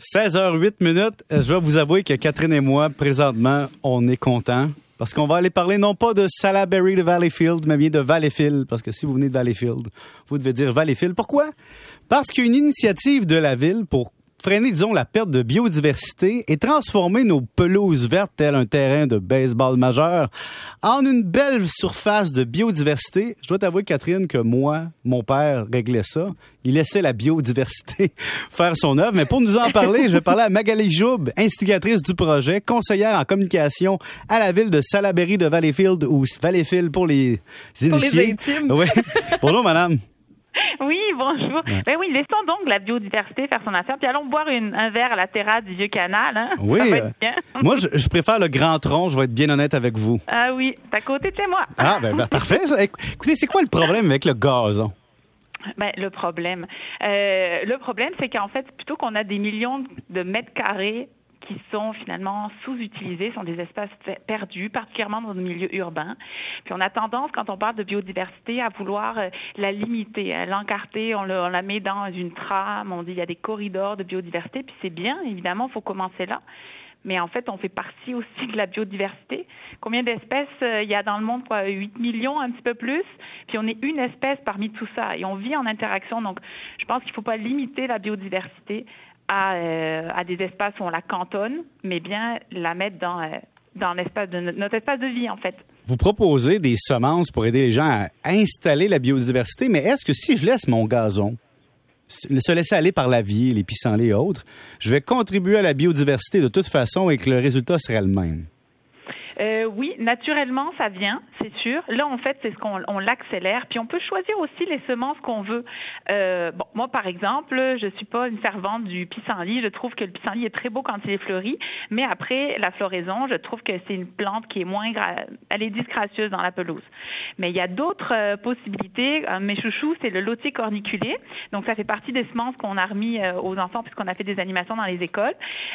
16h08 minutes. Je vais vous avouer que Catherine et moi, présentement, on est contents. Parce qu'on va aller parler non pas de Salaberry de Valleyfield, mais bien de Valleyfield. Parce que si vous venez de Valleyfield, vous devez dire Valleyfield. Pourquoi? Parce qu'il une initiative de la ville pour freiner, disons, la perte de biodiversité et transformer nos pelouses vertes, tel un terrain de baseball majeur, en une belle surface de biodiversité. Je dois t'avouer, Catherine, que moi, mon père réglait ça. Il laissait la biodiversité faire son œuvre. Mais pour nous en parler, je vais parler à Magali Joub, instigatrice du projet, conseillère en communication à la ville de Salaberry de Valleyfield ou Valleyfield pour les initiés. Pour les intimes. Oui. Bonjour, madame. Oui, bonjour. Ben oui, laissons donc la biodiversité faire son affaire, puis allons boire une, un verre à la terrasse du vieux canal. Hein? Oui. Euh, moi, je, je préfère le grand tronc. Je vais être bien honnête avec vous. Ah oui, c'est à côté de chez moi. Ah, ben, ben, parfait. ça. Éc- Écoutez, c'est quoi le problème avec le gazon? Ben, le problème, euh, le problème, c'est qu'en fait, plutôt qu'on a des millions de mètres carrés qui sont finalement sous-utilisés, sont des espaces pe- perdus, particulièrement dans le milieu urbain. Puis on a tendance, quand on parle de biodiversité, à vouloir euh, la limiter, à l'encarter, on, le- on la met dans une trame, on dit il y a des corridors de biodiversité, puis c'est bien, évidemment, il faut commencer là. Mais en fait, on fait partie aussi de la biodiversité. Combien d'espèces euh, il y a dans le monde? Quoi, 8 millions, un petit peu plus? Puis on est une espèce parmi tout ça. Et on vit en interaction. Donc, je pense qu'il ne faut pas limiter la biodiversité à, euh, à des espaces où on la cantonne, mais bien la mettre dans, euh, dans notre espace de vie, en fait. Vous proposez des semences pour aider les gens à installer la biodiversité, mais est-ce que si je laisse mon gazon se laisser aller par la vie, les pissenlits et autres, je vais contribuer à la biodiversité de toute façon et que le résultat serait le même? Euh, oui, naturellement, ça vient, c'est sûr. Là, en fait, c'est ce qu'on on l'accélère. Puis on peut choisir aussi les semences qu'on veut. Euh, bon, moi, par exemple, je suis pas une fervente du pissenlit. Je trouve que le pissenlit est très beau quand il est fleuri, mais après la floraison, je trouve que c'est une plante qui est moins, elle est disgracieuse dans la pelouse. Mais il y a d'autres euh, possibilités. Un de mes chouchous, c'est le lotier corniculé. Donc, ça fait partie des semences qu'on a remis euh, aux enfants puisqu'on a fait des animations dans les écoles.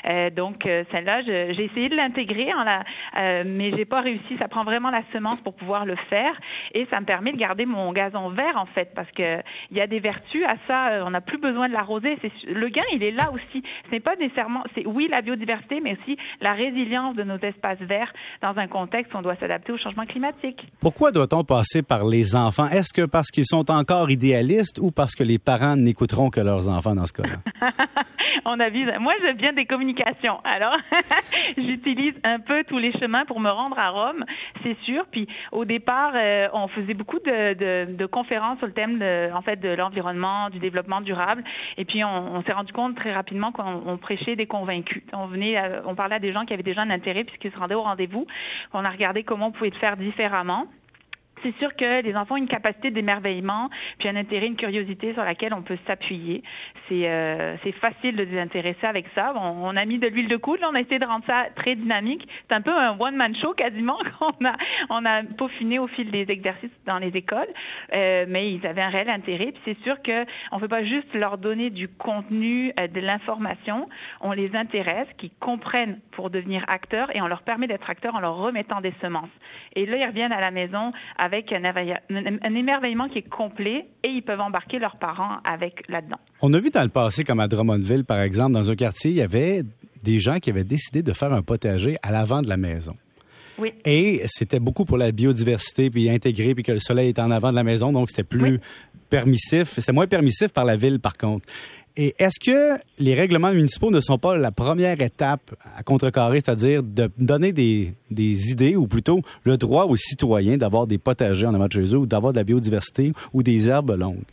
Euh, donc, euh, celle-là, j'ai essayé de l'intégrer, en la, euh, mais j'ai pas réussi. Ça prend vraiment la semence pour pouvoir le faire, et ça me permet de garder mon gazon vert en fait, parce que il y a des vertus à ça. euh, On n'a plus besoin de l'arroser. Le gain, il est là aussi. Ce n'est pas nécessairement, c'est oui la biodiversité, mais aussi la résilience de nos espaces verts dans un contexte où on doit s'adapter au changement climatique. Pourquoi doit-on passer par les enfants? Est-ce que parce qu'ils sont encore idéalistes ou parce que les parents n'écouteront que leurs enfants dans ce cas-là? on avise. Moi, je viens des communications. Alors, j'utilise un peu tous les chemins pour me rendre à Rome, c'est sûr. Puis, au départ, euh, on faisait beaucoup de, de, de conférences sur le thème, de, en fait, de l'environnement, du développement durable. Et puis, on, s'est rendu compte très rapidement qu'on on prêchait des convaincus. On venait, on parlait à des gens qui avaient déjà un intérêt puisqu'ils se rendaient au rendez-vous. On a regardé comment on pouvait le faire différemment. C'est sûr que les enfants ont une capacité d'émerveillement, puis un intérêt, une curiosité sur laquelle on peut s'appuyer. C'est euh, facile de les intéresser avec ça. On, on a mis de l'huile de coude, on a essayé de rendre ça très dynamique. C'est un peu un one-man show quasiment qu'on a, on a peaufiné au fil des exercices dans les écoles, Euh, mais ils avaient un réel intérêt. Puis c'est sûr que on ne peut pas juste leur donner du contenu, euh, de l'information. On les intéresse, qu'ils comprennent pour devenir acteurs, et on leur permet d'être acteurs en leur remettant des semences. Et là, ils reviennent à la maison éveilla- un- un émerveillement qui est complet et ils peuvent embarquer leurs parents avec là-dedans. On a vu dans le passé, comme à Drummondville, par exemple, dans un quartier, il y avait des gens qui avaient décidé de faire un potager à l'avant de la maison. Oui. Et c'était beaucoup pour la biodiversité, puis intégrer, puis que le soleil était en avant de la maison, donc c'était plus Oui. permissif. C'était moins permissif par la ville, par contre. Et est-ce que les règlements municipaux ne sont pas la première étape à contrecarrer, c'est-à-dire de donner des, idées, ou plutôt le droit aux citoyens d'avoir des potagers en avant ou d'avoir de la biodiversité, ou des herbes longues?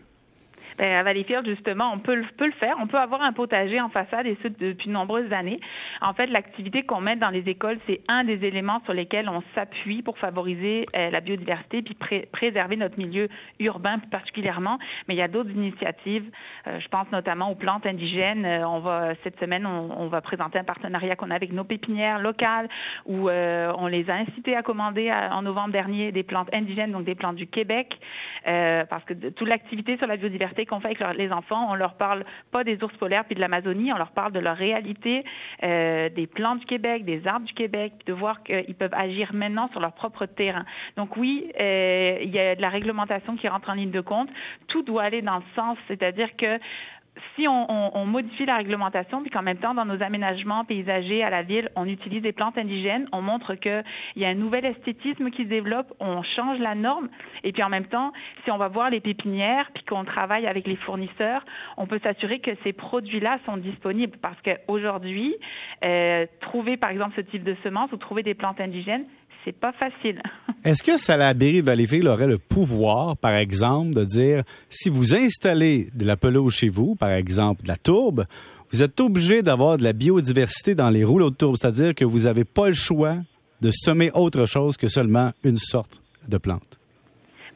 Ben, à Valleyfield, justement, on peut, le- peut le faire. On peut avoir un potager en façade et ce depuis de nombreuses années. En fait, l'activité qu'on met dans les écoles, c'est un des éléments sur lesquels on s'appuie pour favoriser euh, la biodiversité puis pré- préserver notre milieu urbain plus particulièrement. Mais il y a d'autres initiatives. Euh, je pense notamment aux plantes indigènes. Euh, on va cette semaine, on, on va présenter un partenariat qu'on a avec nos pépinières locales où euh, on les a incités à commander à- en novembre dernier des plantes indigènes, donc des plantes du Québec, euh, parce que de- toute l'activité sur la biodiversité qu'on fait avec les enfants, on leur parle pas des ours polaires puis de l'Amazonie, on leur parle de leur réalité, euh, des plantes du Québec, des arbres du Québec, de voir qu'ils peuvent agir maintenant sur leur propre terrain. Donc oui, euh, il y a de la réglementation qui rentre en ligne de compte. Tout doit aller dans le sens, c'est-à-dire que si on, modifie la réglementation, puis qu'en même temps, dans nos aménagements paysagers à la ville, on utilise des plantes indigènes, on montre qu'il y a un nouvel esthétisme qui se développe, on change la norme, et puis en même temps, si on va voir les pépinières, puis qu'on travaille avec les fournisseurs, on peut s'assurer que ces produits-là sont disponibles, parce qu'aujourd'hui, euh, trouver par exemple ce type de semences ou trouver des plantes indigènes, c'est pas facile. Est-ce que Salaberry Valleyfield aurait le pouvoir, par exemple, de dire si vous installez de la pelouse chez vous, par exemple de la tourbe, vous êtes obligé d'avoir de la biodiversité dans les rouleaux de tourbe, c'est-à-dire que vous n'avez pas le choix de semer autre chose que seulement une sorte de plante?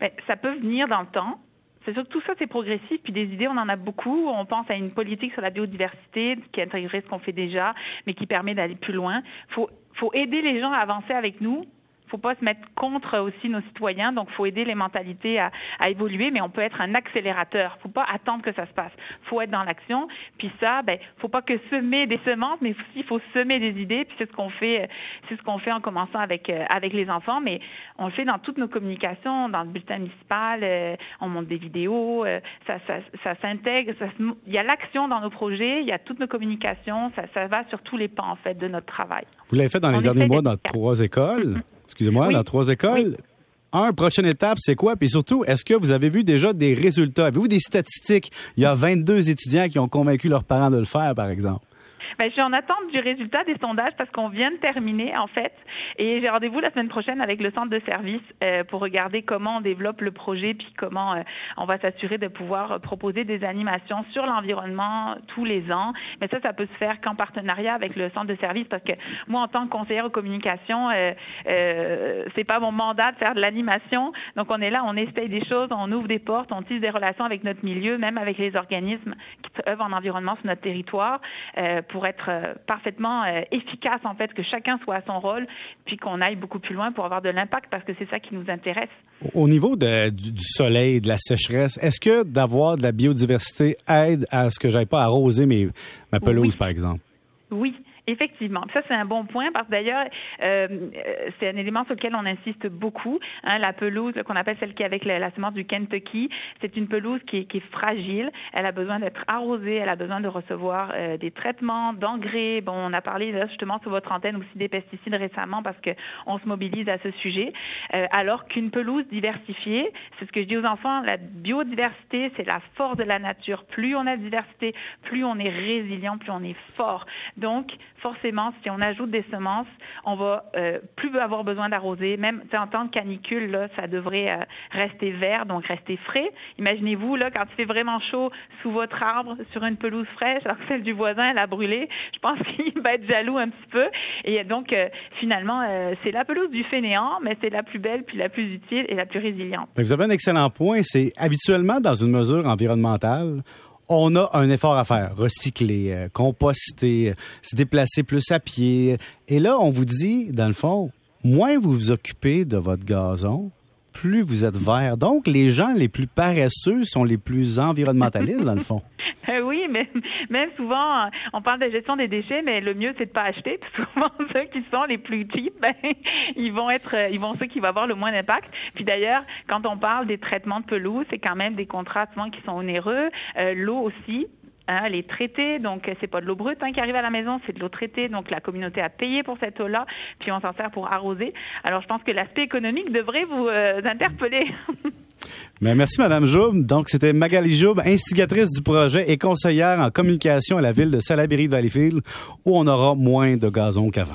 Bien, ça peut venir dans le temps. C'est sûr que tout ça, c'est progressif, puis des idées, on en a beaucoup. On pense à une politique sur la biodiversité qui intégrerait ce qu'on fait déjà, mais qui permet d'aller plus loin. Il faut, faut aider les gens à avancer avec nous faut pas se mettre contre aussi nos citoyens, donc faut aider les mentalités à, évoluer, mais on peut être un accélérateur. Faut pas attendre que ça se passe. Faut être dans l'action. Puis ça, ben, faut pas que semer des semences, mais aussi il faut semer des idées. Puis c'est ce qu'on fait, c'est ce qu'on fait en commençant avec euh, avec les enfants, mais on le fait dans toutes nos communications, dans le bulletin municipal, euh, on monte des vidéos, euh, ça, ça, ça s'intègre. il y a l'action dans nos projets, il y a toutes nos communications, ça, ça va sur tous les pans en fait de notre travail. Vous l'avez fait dans les derniers mois dans trois écoles? excusez-moi, dans trois écoles. Un, prochaine étape, c'est quoi? Puis surtout, est-ce que vous avez vu déjà des résultats? Avez-vous des statistiques? Il y a 22 étudiants qui ont convaincu leurs parents de le faire, par exemple. Ben, je suis en attente du résultat des sondages parce qu'on vient de terminer, en fait. Et j'ai rendez-vous la semaine prochaine avec le centre de service euh, pour regarder comment on développe le projet puis comment euh, on va s'assurer de pouvoir proposer des animations sur l'environnement tous les ans. Mais ça, ça peut se faire qu'en partenariat avec le centre de service parce que moi, en tant que conseillère aux communications, euh, euh, c'est pas mon mandat de faire de l'animation. Donc, on est là, on essaye des choses, on ouvre des portes, on tisse des relations avec notre milieu, même avec les organismes qui œuvrent en environnement sur notre territoire euh, pour être euh, parfaitement euh, efficace, en fait, que chacun soit à son rôle, puis qu'on aille beaucoup plus loin pour avoir de l'impact, parce que c'est ça qui nous intéresse. Au niveau de, du, soleil, de la sécheresse, est-ce que d'avoir de la biodiversité aide à ce que j'aille pas arroser mes, ma pelouse, par exemple? Oui. Effectivement. Ça, c'est un bon point parce que d'ailleurs, euh, c'est un élément sur lequel on insiste beaucoup. Hein, la pelouse qu'on appelle celle qui est avec la, semence du Kentucky, c'est une pelouse qui est, fragile. Elle a besoin d'être arrosée, elle a besoin de recevoir euh, des traitements, d'engrais. Bon, on a parlé justement sur votre antenne aussi des pesticides récemment parce qu'on se mobilise à ce sujet. Euh, alors qu'une pelouse diversifiée, c'est ce que je dis aux enfants, la biodiversité, c'est la force de la nature. Plus on a de diversité, plus on est résilient, plus on est fort. Donc, forcément, si on ajoute des semences, on va euh, plus avoir besoin d'arroser. Même en temps de canicule, là, ça devrait euh, rester vert, donc rester frais. Imaginez-vous, là, quand il fait vraiment chaud sous votre arbre, sur une pelouse fraîche, alors que celle du voisin, elle a brûlé, je pense qu'il va être jaloux un petit peu. Et donc, euh, finalement, c'est la pelouse du fainéant, mais c'est la plus belle, puis la plus utile et la plus résiliente. Vous avez un excellent point. C'est habituellement dans une mesure environnementale, on a un effort à faire. Recycler, euh, composter, euh, se déplacer plus à pied. Et là, on vous dit, dans le fond, moins vous vous occupez de votre gazon, plus vous êtes vert. Donc, les gens les plus paresseux sont les plus environnementalistes, dans le fond. Euh, oui, mais même souvent, on parle de gestion des déchets, mais le mieux, c'est de pas acheter. souvent, ceux qui sont les plus cheap, ben, ils vont être, ils vont ceux qui vont avoir le moins d'impact. Puis d'ailleurs, quand on parle des traitements de pelouse, c'est quand même des contrats souvent qui sont onéreux. Euh, l'eau aussi, Hein, elle est traitée, donc c'est pas de l'eau brute hein, qui arrive à la maison, c'est de l'eau traitée, donc la communauté a payé pour cette eau-là, puis on s'en sert pour arroser. Alors je pense que l'aspect économique devrait vous euh, interpeller. Mais merci, Madame Joub. Donc, c'était Magali Joub, instigatrice du projet et conseillère en communication à la ville de Salaberry-Valleyfield, où on aura moins de gazon qu'avant.